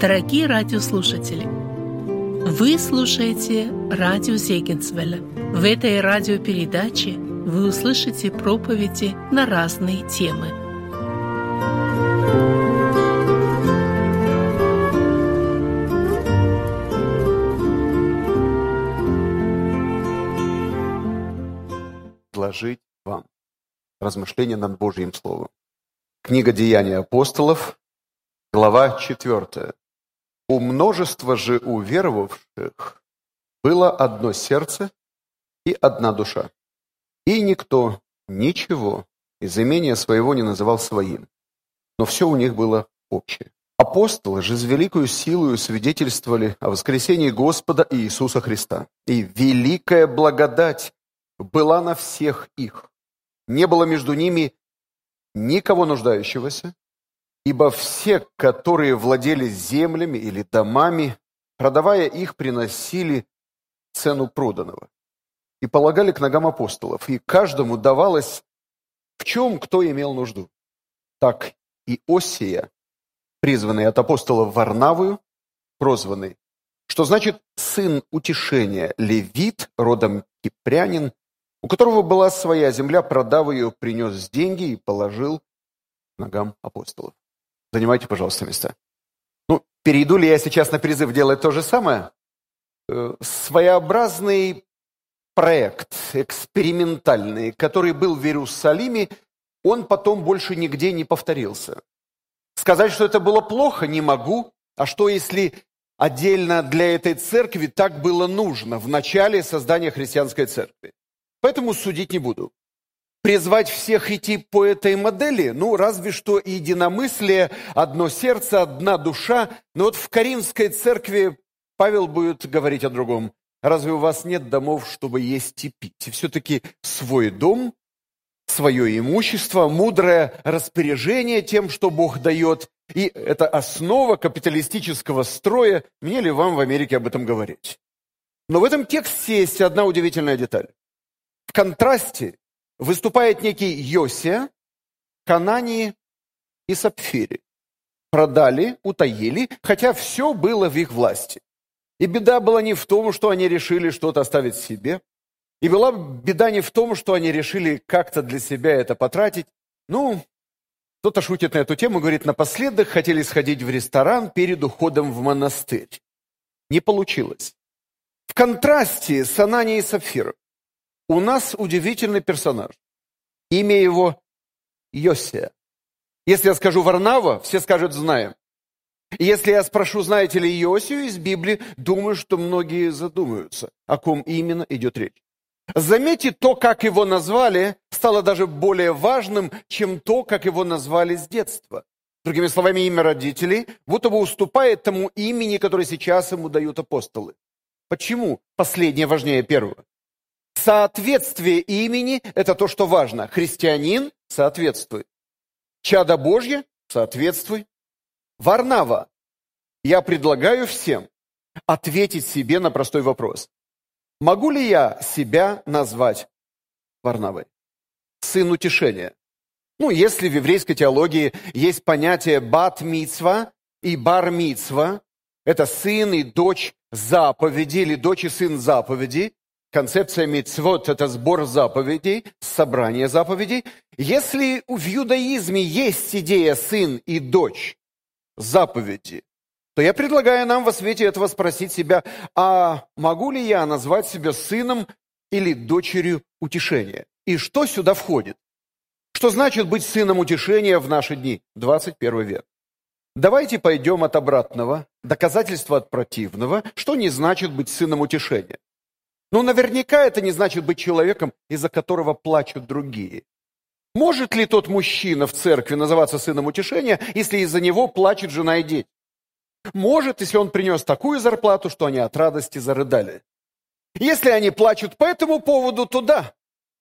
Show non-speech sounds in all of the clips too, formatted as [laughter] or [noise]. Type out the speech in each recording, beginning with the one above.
Дорогие радиослушатели, вы слушаете радио Зегенсвелля. В этой радиопередаче вы услышите проповеди на разные темы. предложить вам размышления над Божьим Словом. Книга Деяний апостолов, глава 4. У множества же уверовавших было одно сердце и одна душа. И никто ничего из имения своего не называл своим, но все у них было общее. Апостолы же с великою силою свидетельствовали о воскресении Господа Иисуса Христа. И великая благодать была на всех их. Не было между ними никого нуждающегося, Ибо все, которые владели землями или домами, продавая их, приносили цену проданного и полагали к ногам апостолов, и каждому давалось, в чем кто имел нужду. Так и Осия, призванный от апостолов Варнавую, прозванный, что значит сын утешения, левит, родом кипрянин, у которого была своя земля, продав ее, принес деньги и положил к ногам апостолов. Занимайте, пожалуйста, места. Ну, перейду ли я сейчас на призыв делать то же самое? Э, своеобразный проект, экспериментальный, который был в Иерусалиме, он потом больше нигде не повторился. Сказать, что это было плохо, не могу. А что, если отдельно для этой церкви так было нужно в начале создания христианской церкви? Поэтому судить не буду призвать всех идти по этой модели? Ну, разве что единомыслие, одно сердце, одна душа. Но вот в Каримской церкви Павел будет говорить о другом. Разве у вас нет домов, чтобы есть и пить? И все-таки свой дом, свое имущество, мудрое распоряжение тем, что Бог дает. И это основа капиталистического строя. Мне ли вам в Америке об этом говорить? Но в этом тексте есть одна удивительная деталь. В контрасте выступает некий Йосия, Канании и Сапфире. Продали, утаили, хотя все было в их власти. И беда была не в том, что они решили что-то оставить себе. И была беда не в том, что они решили как-то для себя это потратить. Ну, кто-то шутит на эту тему, говорит, напоследок хотели сходить в ресторан перед уходом в монастырь. Не получилось. В контрасте с Ананией и Сапфиром у нас удивительный персонаж. Имя его Йосия. Если я скажу Варнава, все скажут «знаем». Если я спрошу, знаете ли Йосию из Библии, думаю, что многие задумаются, о ком именно идет речь. Заметьте, то, как его назвали, стало даже более важным, чем то, как его назвали с детства. Другими словами, имя родителей будто бы уступает тому имени, которое сейчас ему дают апостолы. Почему последнее важнее первого? Соответствие имени – это то, что важно. Христианин – соответствуй. Чадо Божье – соответствуй. Варнава. Я предлагаю всем ответить себе на простой вопрос. Могу ли я себя назвать Варнавой? Сын утешения. Ну, если в еврейской теологии есть понятие бат-мицва и бар-мицва, это сын и дочь заповеди или дочь и сын заповеди, Концепция мицвод – это сбор заповедей, собрание заповедей. Если в юдаизме есть идея сын и дочь заповеди, то я предлагаю нам во свете этого спросить себя, а могу ли я назвать себя сыном или дочерью утешения? И что сюда входит? Что значит быть сыном утешения в наши дни, 21 век? Давайте пойдем от обратного, доказательства от противного, что не значит быть сыном утешения. Но наверняка это не значит быть человеком, из-за которого плачут другие. Может ли тот мужчина в церкви называться сыном утешения, если из-за него плачет жена и дети? Может, если он принес такую зарплату, что они от радости зарыдали. Если они плачут по этому поводу, то да,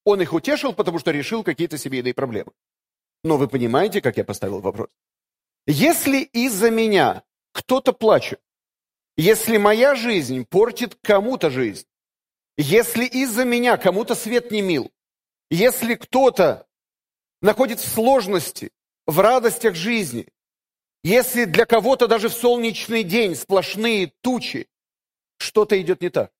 он их утешил, потому что решил какие-то семейные проблемы. Но вы понимаете, как я поставил вопрос? Если из-за меня кто-то плачет, если моя жизнь портит кому-то жизнь, если из-за меня кому-то свет не мил, если кто-то находится в сложности, в радостях жизни, Если для кого-то даже в солнечный день сплошные тучи, что-то идет не так.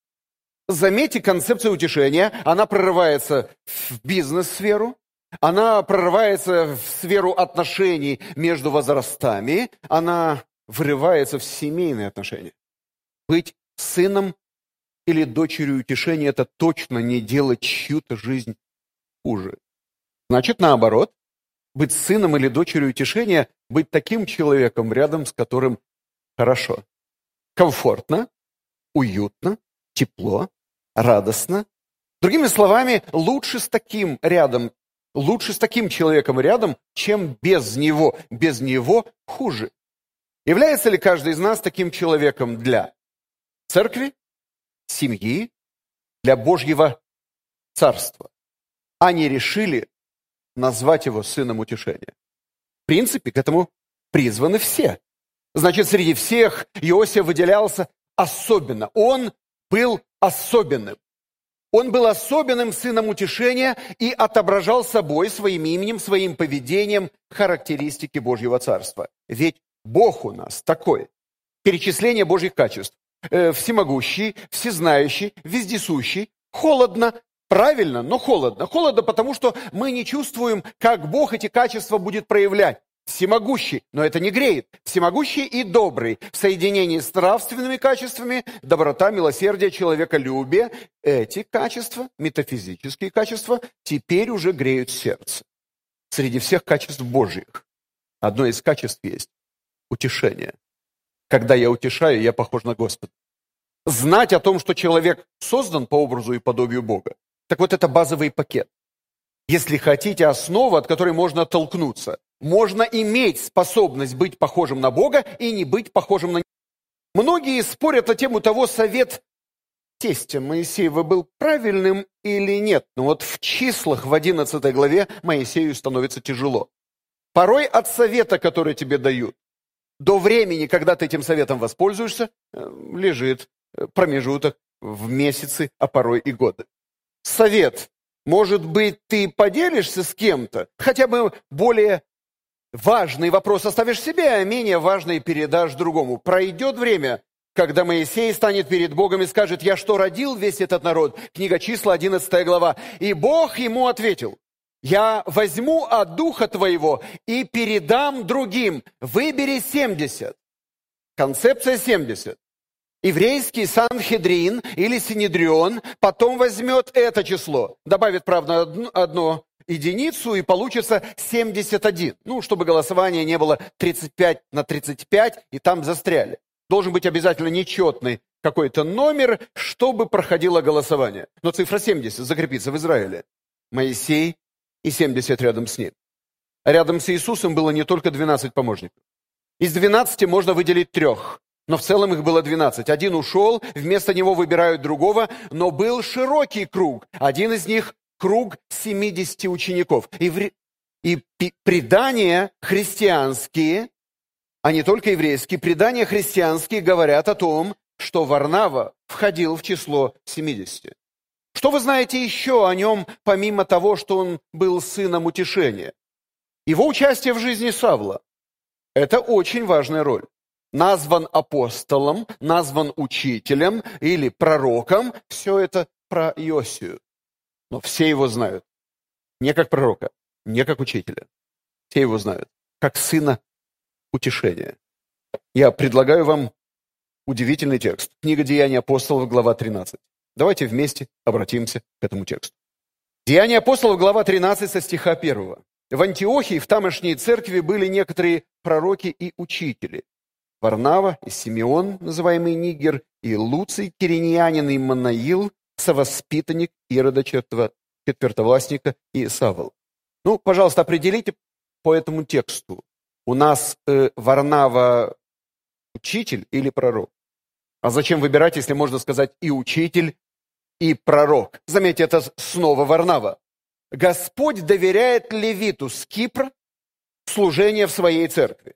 Заметьте, концепция утешения, она прорывается в бизнес-сферу, она прорывается в сферу отношений между возрастами, она врывается в семейные отношения. Быть сыном или дочерью утешения – это точно не делать чью-то жизнь хуже. Значит, наоборот, быть сыном или дочерью утешения – быть таким человеком, рядом с которым хорошо, комфортно, уютно, тепло, радостно. Другими словами, лучше с таким рядом, лучше с таким человеком рядом, чем без него. Без него хуже. Является ли каждый из нас таким человеком для церкви, семьи, для Божьего Царства? Они решили назвать его сыном утешения. В принципе, к этому призваны все. Значит, среди всех Иосия выделялся особенно. Он был особенным. Он был особенным сыном утешения и отображал собой, своим именем, своим поведением характеристики Божьего Царства. Ведь Бог у нас такой. Перечисление Божьих качеств. Э, всемогущий, всезнающий, вездесущий, холодно, правильно, но холодно. Холодно, потому что мы не чувствуем, как Бог эти качества будет проявлять всемогущий, но это не греет. Всемогущий и добрый в соединении с нравственными качествами, доброта, милосердие, человеколюбие. Эти качества, метафизические качества, теперь уже греют сердце. Среди всех качеств Божьих одно из качеств есть – утешение. Когда я утешаю, я похож на Господа. Знать о том, что человек создан по образу и подобию Бога. Так вот, это базовый пакет. Если хотите, основа, от которой можно оттолкнуться. Можно иметь способность быть похожим на Бога и не быть похожим на. Многие спорят на тему того, совет тестя Моисеева был правильным или нет. Но вот в числах в 11 главе Моисею становится тяжело. Порой от совета, который тебе дают, до времени, когда ты этим советом воспользуешься, э, лежит э, промежуток в месяцы, а порой и годы. Совет. Может быть, ты поделишься с кем-то, хотя бы более важный вопрос оставишь себе, а менее важный передашь другому. Пройдет время, когда Моисей станет перед Богом и скажет, «Я что, родил весь этот народ?» Книга числа, 11 глава. И Бог ему ответил, «Я возьму от духа твоего и передам другим. Выбери 70». Концепция 70. Еврейский Санхедрин или Синедрион потом возьмет это число, добавит, правда, одно единицу, и получится 71. Ну, чтобы голосование не было 35 на 35, и там застряли. Должен быть обязательно нечетный какой-то номер, чтобы проходило голосование. Но цифра 70 закрепится в Израиле. Моисей и 70 рядом с ним. Рядом с Иисусом было не только 12 помощников. Из 12 можно выделить трех. Но в целом их было 12. Один ушел, вместо него выбирают другого, но был широкий круг. Один из них круг 70 учеников. И, в... и предания христианские, а не только еврейские, предания христианские говорят о том, что Варнава входил в число 70. Что вы знаете еще о нем, помимо того, что он был сыном утешения? Его участие в жизни Савла – это очень важная роль. Назван апостолом, назван учителем или пророком – все это про Иосию. Но все его знают. Не как пророка, не как учителя. Все его знают. Как сына утешения. Я предлагаю вам удивительный текст. Книга Деяний апостолов, глава 13. Давайте вместе обратимся к этому тексту. Деяния апостолов, глава 13, со стиха 1. В Антиохии, в тамошней церкви, были некоторые пророки и учители. Варнава и Симеон, называемый Нигер, и Луций, Кириньянин и Манаил, совоспитанник Ирода четвертовластника и Савол. Ну, пожалуйста, определите по этому тексту. У нас э, Варнава учитель или пророк? А зачем выбирать, если можно сказать и учитель, и пророк? Заметьте, это снова Варнава. Господь доверяет левиту с Кипра служение в своей церкви.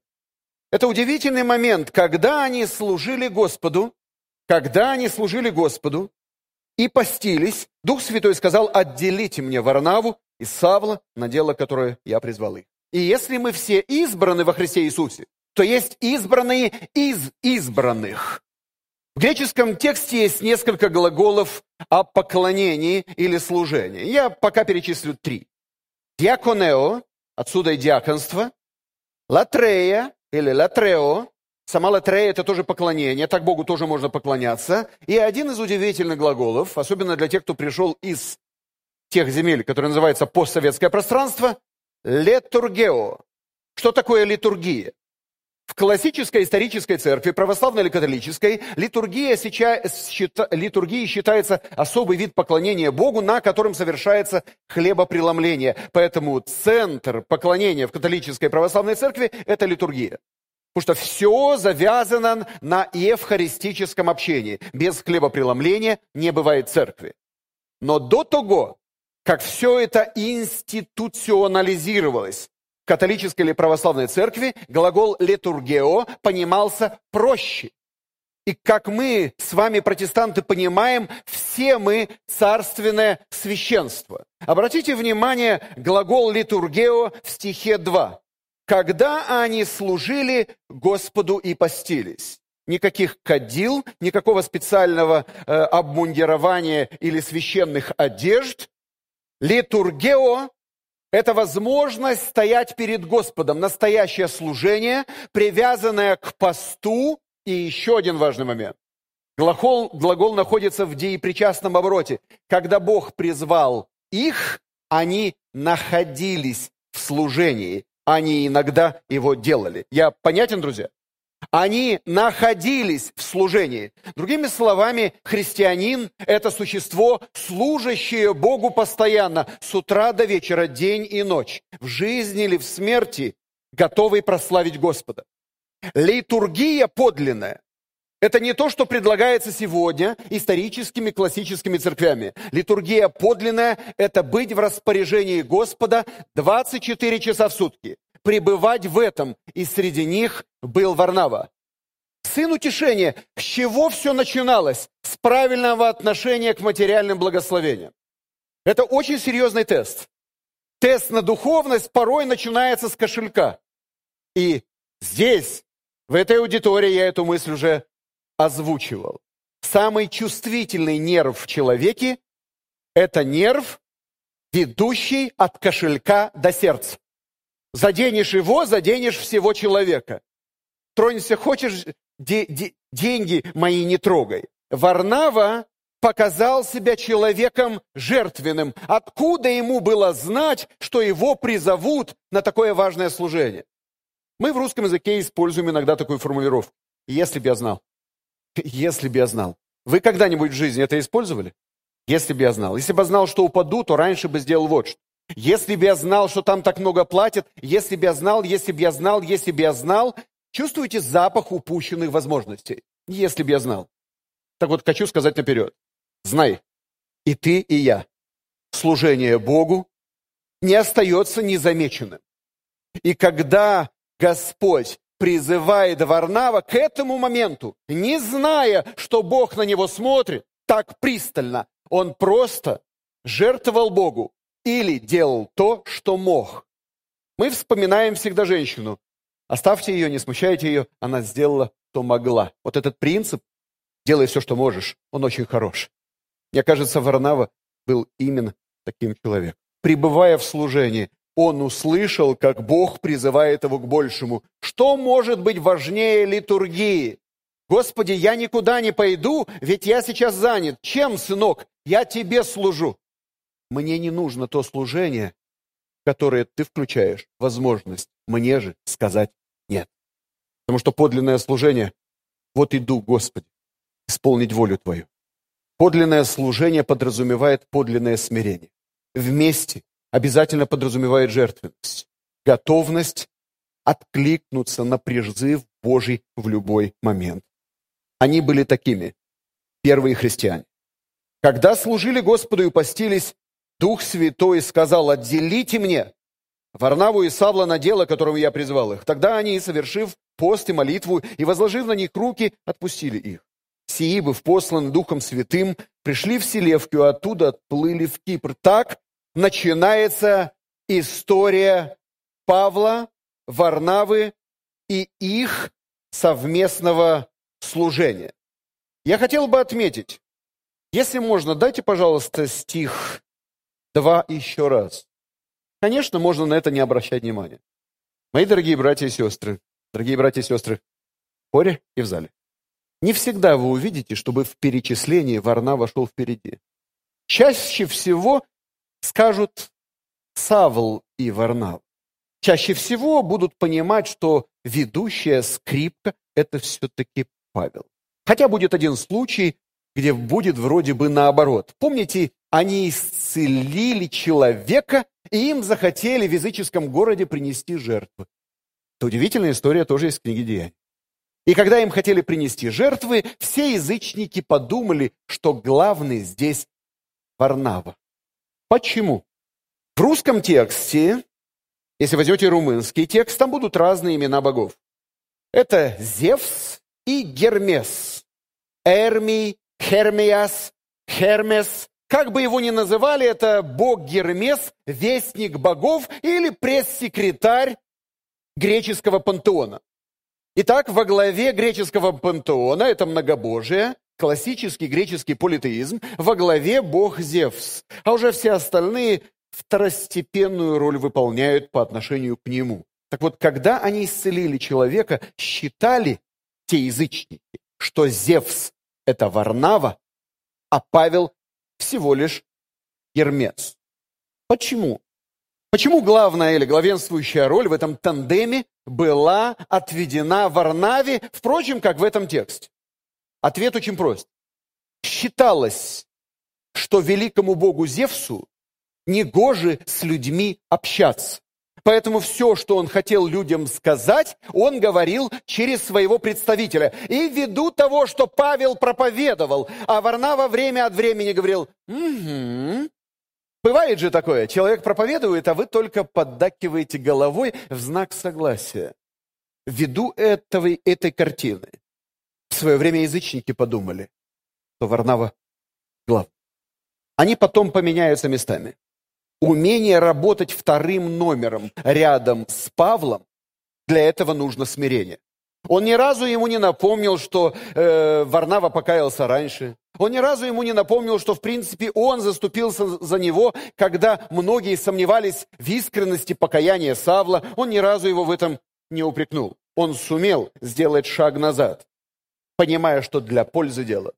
Это удивительный момент, когда они служили Господу, когда они служили Господу, и постились, Дух Святой сказал, отделите мне Варнаву и Савла на дело, которое я призвал их. И если мы все избраны во Христе Иисусе, то есть избранные из избранных. В греческом тексте есть несколько глаголов о поклонении или служении. Я пока перечислю три. Диаконео, отсюда и диаконство. Латрея или латрео, сама латрея это тоже поклонение, так Богу тоже можно поклоняться. И один из удивительных глаголов, особенно для тех, кто пришел из тех земель, которые называются постсоветское пространство, летургео. Что такое литургия? В классической исторической церкви, православной или католической, литургия, сейчас, счита, литургия считается особый вид поклонения Богу, на котором совершается хлебопреломление. Поэтому центр поклонения в католической православной церкви – это литургия. Потому что все завязано на евхаристическом общении. Без хлебопреломления не бывает церкви. Но до того, как все это институционализировалось католической или православной церкви, глагол «литургео» понимался проще. И как мы с вами, протестанты, понимаем, все мы царственное священство. Обратите внимание, глагол «литургео» в стихе 2. «Когда они служили Господу и постились». Никаких кадил, никакого специального э, обмундирования или священных одежд, Литургео – это возможность стоять перед Господом, настоящее служение, привязанное к посту. И еще один важный момент. Глагол, глагол находится в деепричастном обороте. Когда Бог призвал их, они находились в служении. Они иногда его делали. Я понятен, друзья? Они находились в служении. Другими словами, христианин – это существо, служащее Богу постоянно, с утра до вечера, день и ночь, в жизни или в смерти, готовый прославить Господа. Литургия подлинная – это не то, что предлагается сегодня историческими классическими церквями. Литургия подлинная – это быть в распоряжении Господа 24 часа в сутки пребывать в этом, и среди них был Варнава. Сын утешения, с чего все начиналось? С правильного отношения к материальным благословениям. Это очень серьезный тест. Тест на духовность порой начинается с кошелька. И здесь, в этой аудитории, я эту мысль уже озвучивал. Самый чувствительный нерв в человеке – это нерв, ведущий от кошелька до сердца. Заденешь его, заденешь всего человека. Тронься, хочешь, де, де, деньги мои не трогай. Варнава показал себя человеком жертвенным. Откуда ему было знать, что его призовут на такое важное служение? Мы в русском языке используем иногда такую формулировку. Если бы я знал. [laughs] Если бы я знал. Вы когда-нибудь в жизни это использовали? Если бы я знал. Если бы я знал, что упаду, то раньше бы сделал вот что. Если бы я знал, что там так много платят, если бы я знал, если бы я знал, если бы я знал, чувствуете запах упущенных возможностей? Если бы я знал. Так вот, хочу сказать наперед. Знай, и ты, и я. Служение Богу не остается незамеченным. И когда Господь призывает Варнава к этому моменту, не зная, что Бог на него смотрит так пристально, он просто жертвовал Богу или делал то, что мог. Мы вспоминаем всегда женщину. Оставьте ее, не смущайте ее, она сделала, что могла. Вот этот принцип «делай все, что можешь», он очень хорош. Мне кажется, Варнава был именно таким человеком. Пребывая в служении, он услышал, как Бог призывает его к большему. Что может быть важнее литургии? Господи, я никуда не пойду, ведь я сейчас занят. Чем, сынок? Я тебе служу. Мне не нужно то служение, которое ты включаешь, возможность мне же сказать нет. Потому что подлинное служение, вот иду, Господи, исполнить волю Твою. Подлинное служение подразумевает подлинное смирение. Вместе обязательно подразумевает жертвенность, готовность откликнуться на призыв Божий в любой момент. Они были такими, первые христиане. Когда служили Господу и постились, Дух Святой сказал, отделите мне Варнаву и Савла на дело, которому я призвал их. Тогда они, совершив пост и молитву и возложив на них руки, отпустили их. Сии, быв посланы Духом Святым, пришли в Селевкию, оттуда отплыли в Кипр. Так начинается история Павла, Варнавы и их совместного служения. Я хотел бы отметить, если можно, дайте, пожалуйста, стих 2 еще раз. Конечно, можно на это не обращать внимания. Мои дорогие братья и сестры, дорогие братья и сестры, в хоре и в зале. Не всегда вы увидите, чтобы в перечислении Варна вошел впереди. Чаще всего скажут Савл и Варнав. Чаще всего будут понимать, что ведущая скрипка – это все-таки Павел. Хотя будет один случай, где будет вроде бы наоборот. Помните, они исцелили человека, и им захотели в языческом городе принести жертвы. Это удивительная история тоже из книги Деяний. И когда им хотели принести жертвы, все язычники подумали, что главный здесь Варнава. Почему? В русском тексте, если возьмете румынский текст, там будут разные имена богов. Это Зевс и Гермес. Эрмий, Хермиас, Хермес. Как бы его ни называли, это бог Гермес, вестник богов или пресс-секретарь греческого пантеона. Итак, во главе греческого пантеона, это многобожие, классический греческий политеизм, во главе бог Зевс. А уже все остальные второстепенную роль выполняют по отношению к нему. Так вот, когда они исцелили человека, считали те язычники, что Зевс – это Варнава, а Павел всего лишь Гермес. Почему? Почему главная или главенствующая роль в этом тандеме была отведена Варнаве, впрочем, как в этом тексте? Ответ очень прост. Считалось, что великому богу Зевсу негоже с людьми общаться. Поэтому все, что он хотел людям сказать, он говорил через своего представителя. И ввиду того, что Павел проповедовал, а Варнава время от времени говорил «Угу». Бывает же такое, человек проповедует, а вы только поддакиваете головой в знак согласия. Ввиду этого, этой картины в свое время язычники подумали, что Варнава глав. Они потом поменяются местами умение работать вторым номером рядом с Павлом, для этого нужно смирение. Он ни разу ему не напомнил, что э, Варнава покаялся раньше. Он ни разу ему не напомнил, что, в принципе, он заступился за него, когда многие сомневались в искренности покаяния Савла. Он ни разу его в этом не упрекнул. Он сумел сделать шаг назад, понимая, что для пользы дела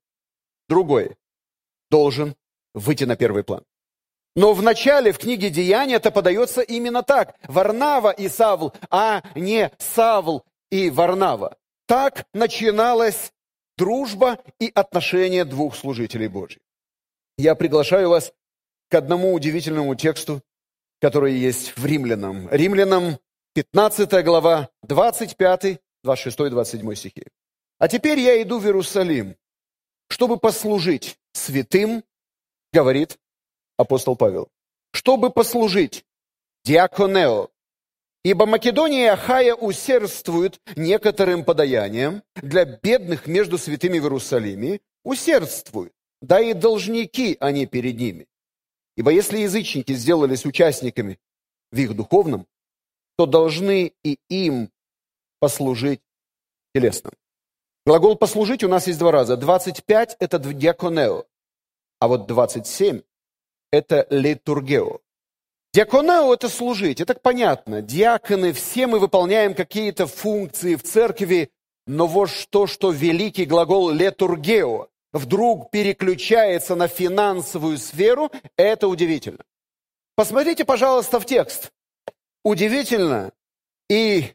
другой должен выйти на первый план. Но в начале, в книге Деяния, это подается именно так. Варнава и Савл, а не Савл и Варнава. Так начиналась дружба и отношения двух служителей Божьих. Я приглашаю вас к одному удивительному тексту, который есть в Римлянам. Римлянам 15 глава, 25, 26, 27 стихи. «А теперь я иду в Иерусалим, чтобы послужить святым, говорит апостол Павел, чтобы послужить диаконео. Ибо Македония и Ахая усердствуют некоторым подаянием для бедных между святыми в Иерусалиме, усердствуют, да и должники они перед ними. Ибо если язычники сделались участниками в их духовном, то должны и им послужить телесным. Глагол «послужить» у нас есть два раза. 25 – это диаконео, а вот 27 это литургео. Диаконео – это служить, это понятно. Диаконы, все мы выполняем какие-то функции в церкви, но вот то, что великий глагол литургео вдруг переключается на финансовую сферу, это удивительно. Посмотрите, пожалуйста, в текст. Удивительно. И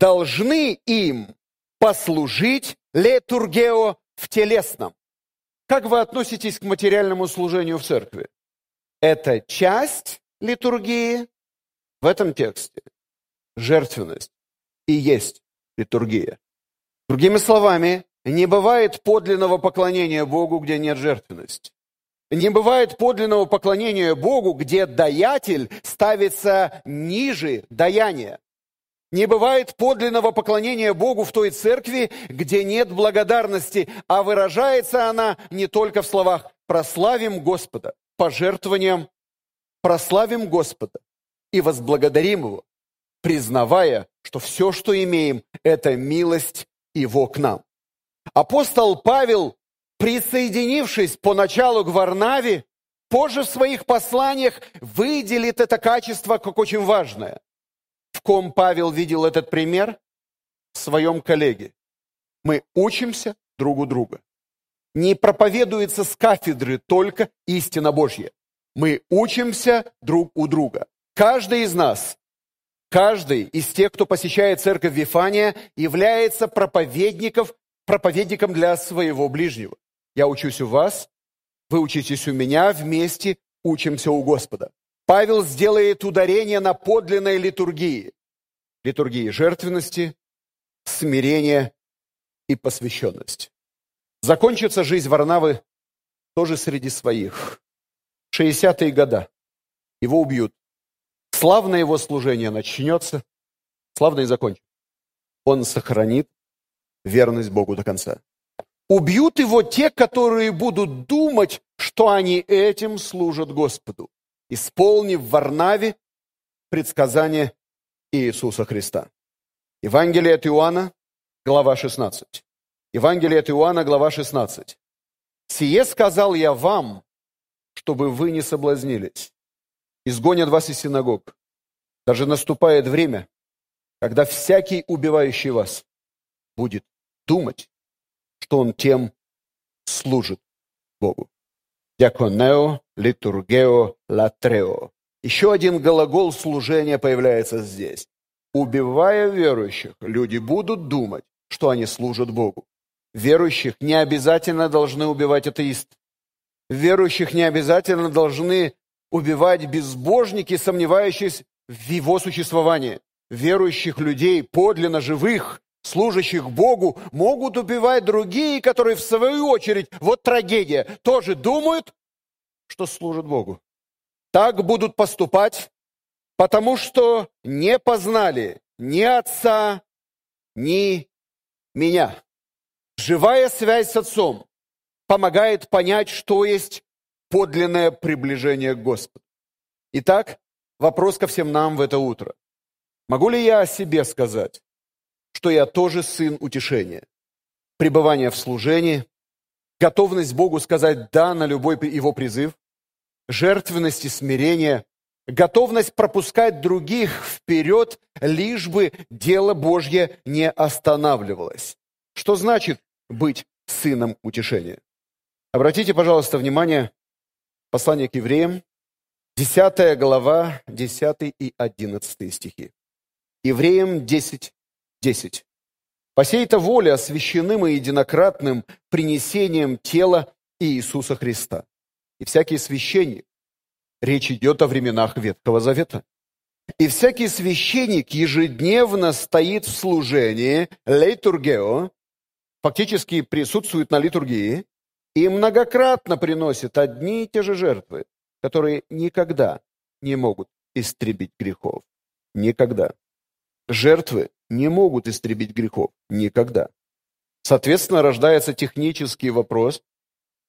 должны им послужить литургео в телесном. Как вы относитесь к материальному служению в церкви? Это часть литургии в этом тексте. Жертвенность и есть литургия. Другими словами, не бывает подлинного поклонения Богу, где нет жертвенности. Не бывает подлинного поклонения Богу, где даятель ставится ниже даяния. Не бывает подлинного поклонения Богу в той церкви, где нет благодарности, а выражается она не только в словах «прославим Господа», пожертвованием прославим Господа и возблагодарим Его. признавая, что все, что имеем, это милость Его к нам. Апостол Павел, присоединившись поначалу к Варнаве, позже в своих посланиях выделит это качество как очень важное. В ком Павел видел этот пример? В своем коллеге. Мы учимся друг у друга. Не проповедуется с кафедры только истина Божья. Мы учимся друг у друга. Каждый из нас, каждый из тех, кто посещает церковь Вифания, является проповедником, проповедником для своего ближнего. Я учусь у вас, вы учитесь у меня, вместе учимся у Господа. Павел сделает ударение на подлинной литургии. Литургии жертвенности, смирения и посвященности. Закончится жизнь Варнавы тоже среди своих. 60-е года. Его убьют. Славное его служение начнется, славно и закончится. Он сохранит верность Богу до конца. Убьют его те, которые будут думать, что они этим служат Господу, исполнив в Варнаве предсказание Иисуса Христа. Евангелие от Иоанна, глава 16. Евангелие от Иоанна, глава 16. «Сие сказал я вам, чтобы вы не соблазнились. Изгонят вас из синагог. Даже наступает время, когда всякий, убивающий вас, будет думать, что он тем служит Богу. Дяконео, литургео, латрео. Еще один глагол служения появляется здесь. Убивая верующих, люди будут думать, что они служат Богу. Верующих не обязательно должны убивать атеисты. Верующих не обязательно должны убивать безбожники, сомневающиеся в его существовании. Верующих людей, подлинно живых, служащих Богу, могут убивать другие, которые в свою очередь, вот трагедия, тоже думают, что служат Богу. Так будут поступать, потому что не познали ни Отца, ни меня. Живая связь с Отцом помогает понять, что есть подлинное приближение к Господу. Итак, вопрос ко всем нам в это утро. Могу ли я о себе сказать? что я тоже сын утешения. Пребывание в служении, готовность Богу сказать «да» на любой его призыв, жертвенность и смирение, готовность пропускать других вперед, лишь бы дело Божье не останавливалось. Что значит быть сыном утешения? Обратите, пожалуйста, внимание, послание к евреям, 10 глава, 10 и 11 стихи. Евреям 10, 10. По сей-то воле освященым и единократным принесением тела Иисуса Христа. И всякий священник, речь идет о временах Ветхого Завета, и всякий священник ежедневно стоит в служении литургео, фактически присутствует на литургии, и многократно приносит одни и те же жертвы, которые никогда не могут истребить грехов. Никогда. Жертвы не могут истребить грехов. Никогда. Соответственно, рождается технический вопрос,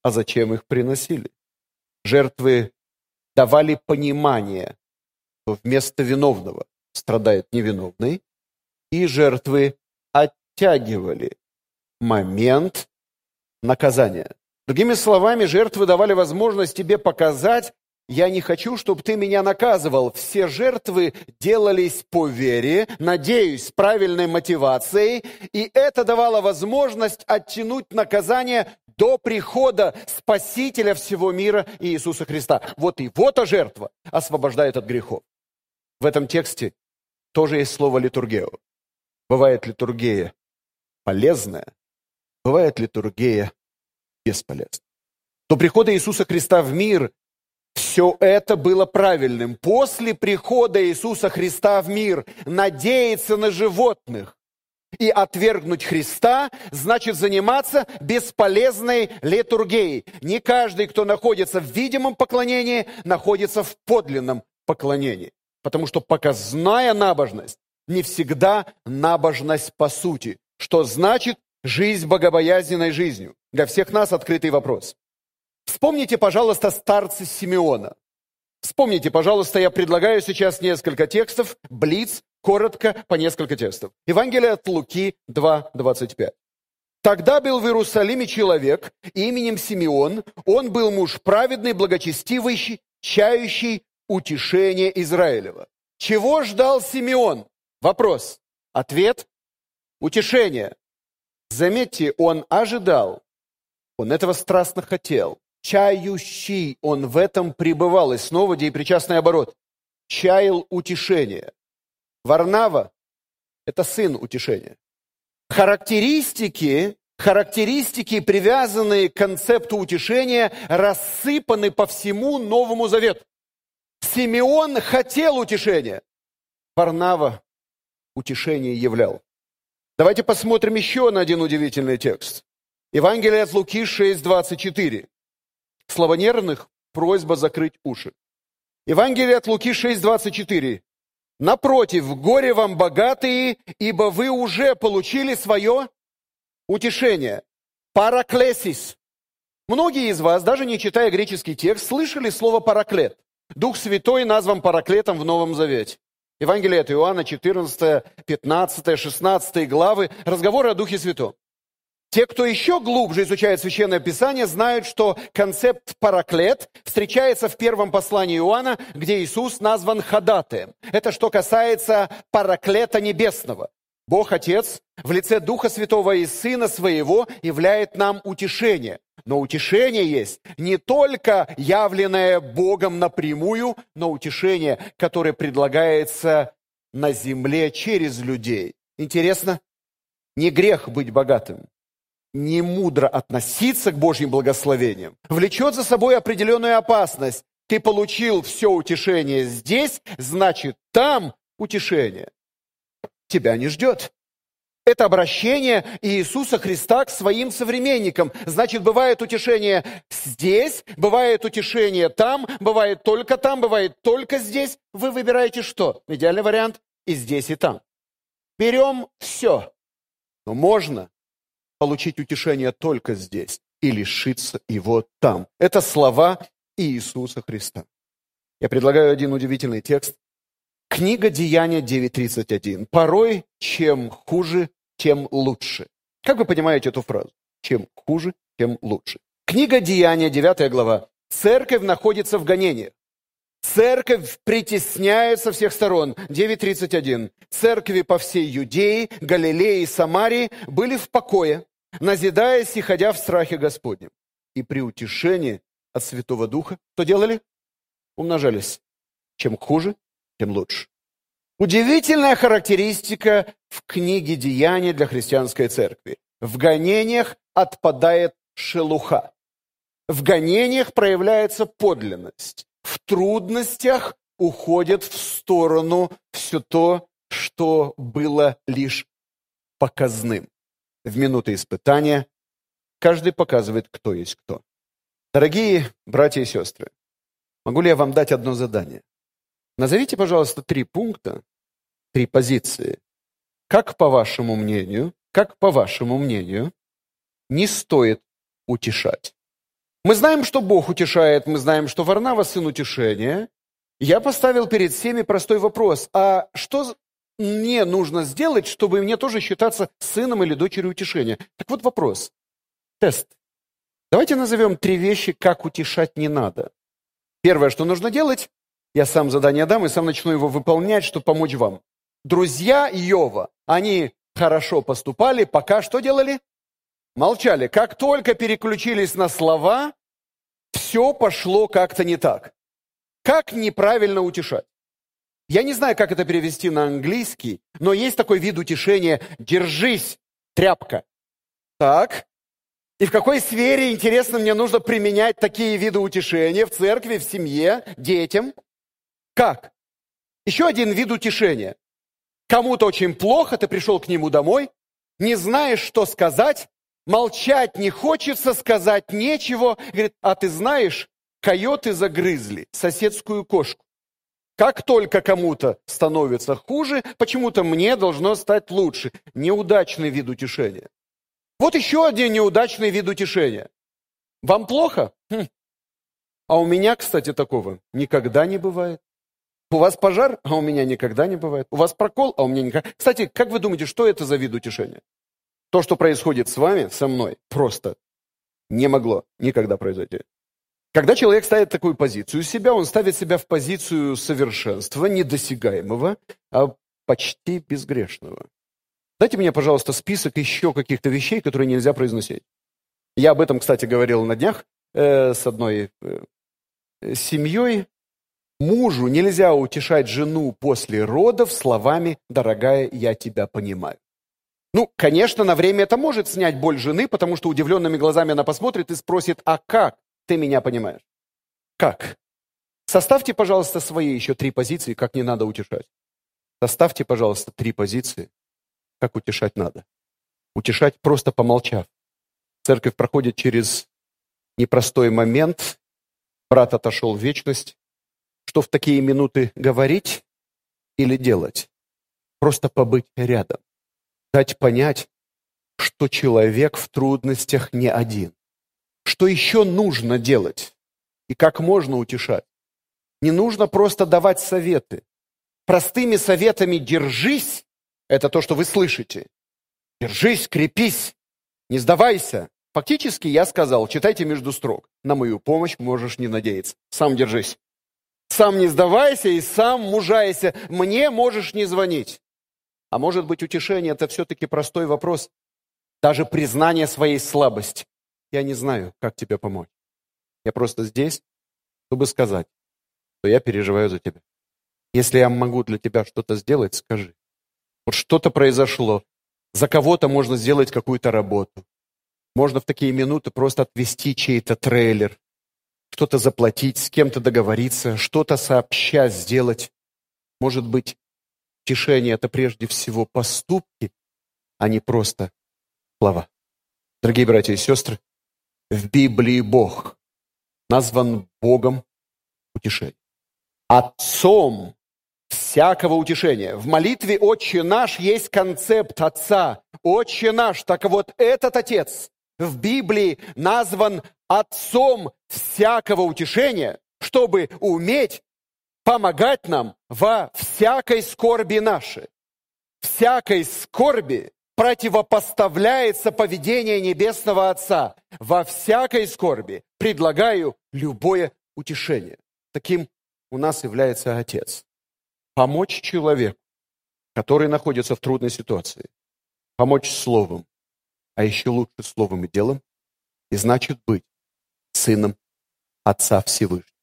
а зачем их приносили? Жертвы давали понимание, что вместо виновного страдает невиновный, и жертвы оттягивали момент наказания. Другими словами, жертвы давали возможность тебе показать, я не хочу, чтобы ты меня наказывал. Все жертвы делались по вере, надеюсь, с правильной мотивацией, и это давало возможность оттянуть наказание до прихода Спасителя всего мира Иисуса Христа. Вот и вот а жертва освобождает от грехов. В этом тексте тоже есть слово литургео. Бывает литургия полезная, бывает литургия бесполезная. До прихода Иисуса Христа в мир все это было правильным. После прихода Иисуса Христа в мир надеяться на животных и отвергнуть Христа, значит заниматься бесполезной литургией. Не каждый, кто находится в видимом поклонении, находится в подлинном поклонении. Потому что показная набожность не всегда набожность по сути. Что значит жизнь богобоязненной жизнью? Для всех нас открытый вопрос. Вспомните, пожалуйста, старца Симеона. Вспомните, пожалуйста, я предлагаю сейчас несколько текстов, блиц, коротко по несколько текстов. Евангелие от Луки 2.25. Тогда был в Иерусалиме человек именем Симеон. Он был муж праведный, благочестивый, чающий утешение Израилева. Чего ждал Симеон? Вопрос. Ответ. Утешение. Заметьте, он ожидал. Он этого страстно хотел. Чающий, он в этом пребывал. И снова деепричастный оборот. Чаял утешение. Варнава – это сын утешения. Характеристики, характеристики, привязанные к концепту утешения, рассыпаны по всему Новому Завету. Симеон хотел утешения. Варнава утешение являл. Давайте посмотрим еще на один удивительный текст. Евангелие от Луки 6.24. Славонервных просьба закрыть уши. Евангелие от Луки 6.24. Напротив, горе вам богатые, ибо вы уже получили свое утешение. Параклесис. Многие из вас, даже не читая греческий текст, слышали слово параклет. Дух Святой назван параклетом в Новом Завете. Евангелие от Иоанна, 14, 15, 16 главы, разговоры о Духе Святом. Те, кто еще глубже изучает Священное Писание, знают, что концепт параклет встречается в первом послании Иоанна, где Иисус назван ходатаем. Это что касается параклета небесного. Бог Отец в лице Духа Святого и Сына Своего являет нам утешение. Но утешение есть не только явленное Богом напрямую, но утешение, которое предлагается на земле через людей. Интересно? Не грех быть богатым не мудро относиться к Божьим благословениям, влечет за собой определенную опасность. Ты получил все утешение здесь, значит, там утешение тебя не ждет. Это обращение Иисуса Христа к своим современникам. Значит, бывает утешение здесь, бывает утешение там, бывает только там, бывает только здесь. Вы выбираете что? Идеальный вариант и здесь, и там. Берем все. Но можно получить утешение только здесь и лишиться его там. Это слова Иисуса Христа. Я предлагаю один удивительный текст. Книга Деяния 9.31. Порой, чем хуже, тем лучше. Как вы понимаете эту фразу? Чем хуже, тем лучше. Книга Деяния, 9 глава. Церковь находится в гонениях. Церковь притесняет со всех сторон. 9.31. Церкви по всей Юдее, Галилее и Самарии были в покое, назидаясь и ходя в страхе Господнем. И при утешении от Святого Духа, что делали? Умножались. Чем хуже, тем лучше. Удивительная характеристика в книге «Деяния для христианской церкви». В гонениях отпадает шелуха. В гонениях проявляется подлинность. В трудностях уходит в сторону все то, что было лишь показным. В минуты испытания каждый показывает, кто есть кто. Дорогие братья и сестры, могу ли я вам дать одно задание? Назовите, пожалуйста, три пункта, три позиции. Как, по вашему мнению, как, по вашему мнению, не стоит утешать? Мы знаем, что Бог утешает, мы знаем, что Варнава – сын утешения. Я поставил перед всеми простой вопрос. А что мне нужно сделать, чтобы мне тоже считаться сыном или дочерью утешения? Так вот вопрос. Тест. Давайте назовем три вещи, как утешать не надо. Первое, что нужно делать, я сам задание дам и сам начну его выполнять, чтобы помочь вам. Друзья Иова, они хорошо поступали, пока что делали? Молчали. Как только переключились на слова, все пошло как-то не так. Как неправильно утешать? Я не знаю, как это перевести на английский, но есть такой вид утешения «держись, тряпка». Так, и в какой сфере, интересно, мне нужно применять такие виды утешения в церкви, в семье, детям? Как? Еще один вид утешения. Кому-то очень плохо, ты пришел к нему домой, не знаешь, что сказать, молчать не хочется, сказать нечего. Говорит, а ты знаешь, койоты загрызли соседскую кошку. Как только кому-то становится хуже, почему-то мне должно стать лучше. Неудачный вид утешения. Вот еще один неудачный вид утешения. Вам плохо? Хм. А у меня, кстати, такого никогда не бывает. У вас пожар, а у меня никогда не бывает. У вас прокол, а у меня никогда... Кстати, как вы думаете, что это за вид утешения? То, что происходит с вами, со мной, просто не могло никогда произойти. Когда человек ставит такую позицию себя, он ставит себя в позицию совершенства, недосягаемого, а почти безгрешного. Дайте мне, пожалуйста, список еще каких-то вещей, которые нельзя произносить. Я об этом, кстати, говорил на днях э, с одной э, семьей. Мужу нельзя утешать жену после родов словами «дорогая, я тебя понимаю». Ну, конечно, на время это может снять боль жены, потому что удивленными глазами она посмотрит и спросит «А как?» Ты меня понимаешь? Как? Составьте, пожалуйста, свои еще три позиции, как не надо утешать. Составьте, пожалуйста, три позиции, как утешать надо. Утешать просто помолчав. Церковь проходит через непростой момент. Брат отошел в вечность. Что в такие минуты говорить или делать? Просто побыть рядом. Дать понять, что человек в трудностях не один что еще нужно делать и как можно утешать. Не нужно просто давать советы. Простыми советами «держись» – это то, что вы слышите. «Держись, крепись, не сдавайся». Фактически я сказал, читайте между строк. На мою помощь можешь не надеяться. Сам держись. Сам не сдавайся и сам мужайся. Мне можешь не звонить. А может быть, утешение – это все-таки простой вопрос. Даже признание своей слабости. Я не знаю, как тебе помочь. Я просто здесь, чтобы сказать, что я переживаю за тебя. Если я могу для тебя что-то сделать, скажи. Вот что-то произошло. За кого-то можно сделать какую-то работу. Можно в такие минуты просто отвести чей-то трейлер, что-то заплатить, с кем-то договориться, что-то сообща сделать. Может быть, тишение – это прежде всего поступки, а не просто слова. Дорогие братья и сестры, в Библии Бог назван Богом утешения. Отцом всякого утешения. В молитве «Отче наш» есть концепт Отца. «Отче наш». Так вот, этот Отец в Библии назван Отцом всякого утешения, чтобы уметь помогать нам во всякой скорби нашей. Всякой скорби противопоставляется поведение Небесного Отца. Во всякой скорби предлагаю любое утешение. Таким у нас является Отец. Помочь человеку, который находится в трудной ситуации. Помочь словом, а еще лучше словом и делом. И значит быть сыном Отца Всевышнего.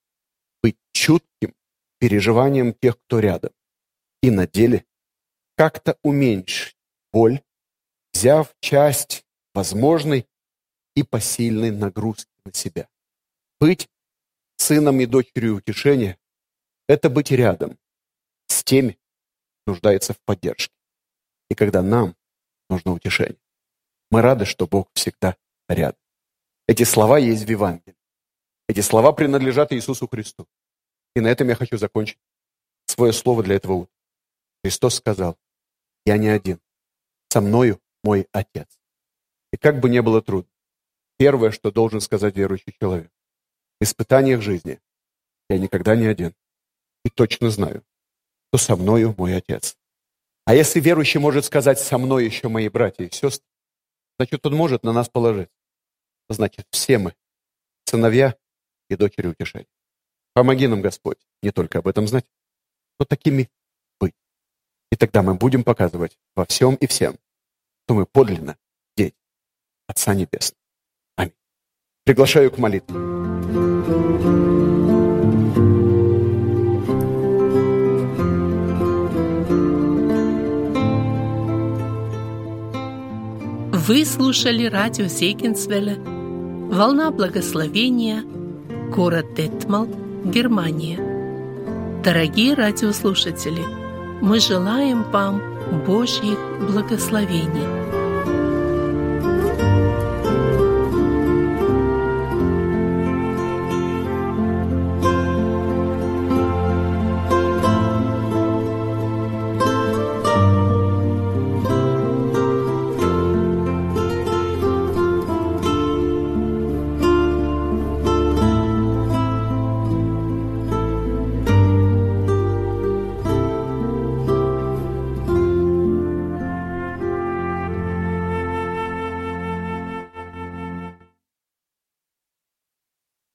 Быть чутким переживанием тех, кто рядом. И на деле как-то уменьшить боль взяв часть возможной и посильной нагрузки на себя. Быть сыном и дочерью утешения – это быть рядом с теми, нуждается в поддержке. И когда нам нужно утешение, мы рады, что Бог всегда рядом. Эти слова есть в Евангелии. Эти слова принадлежат Иисусу Христу. И на этом я хочу закончить свое слово для этого утра. Христос сказал, я не один. Со мною мой Отец. И как бы не было трудно, первое, что должен сказать верующий человек, в испытаниях жизни я никогда не один. И точно знаю, что со мною мой Отец. А если верующий может сказать «со мной еще мои братья и сестры», значит, он может на нас положить. Значит, все мы сыновья и дочери утешения. Помоги нам, Господь, не только об этом знать, но такими быть. И тогда мы будем показывать во всем и всем, то мы подлинно дети Отца Небесного. Аминь. Приглашаю к молитве. Вы слушали радио Зейкинсвелля «Волна благословения», город Детмал, Германия. Дорогие радиослушатели, мы желаем вам Божьих благословений.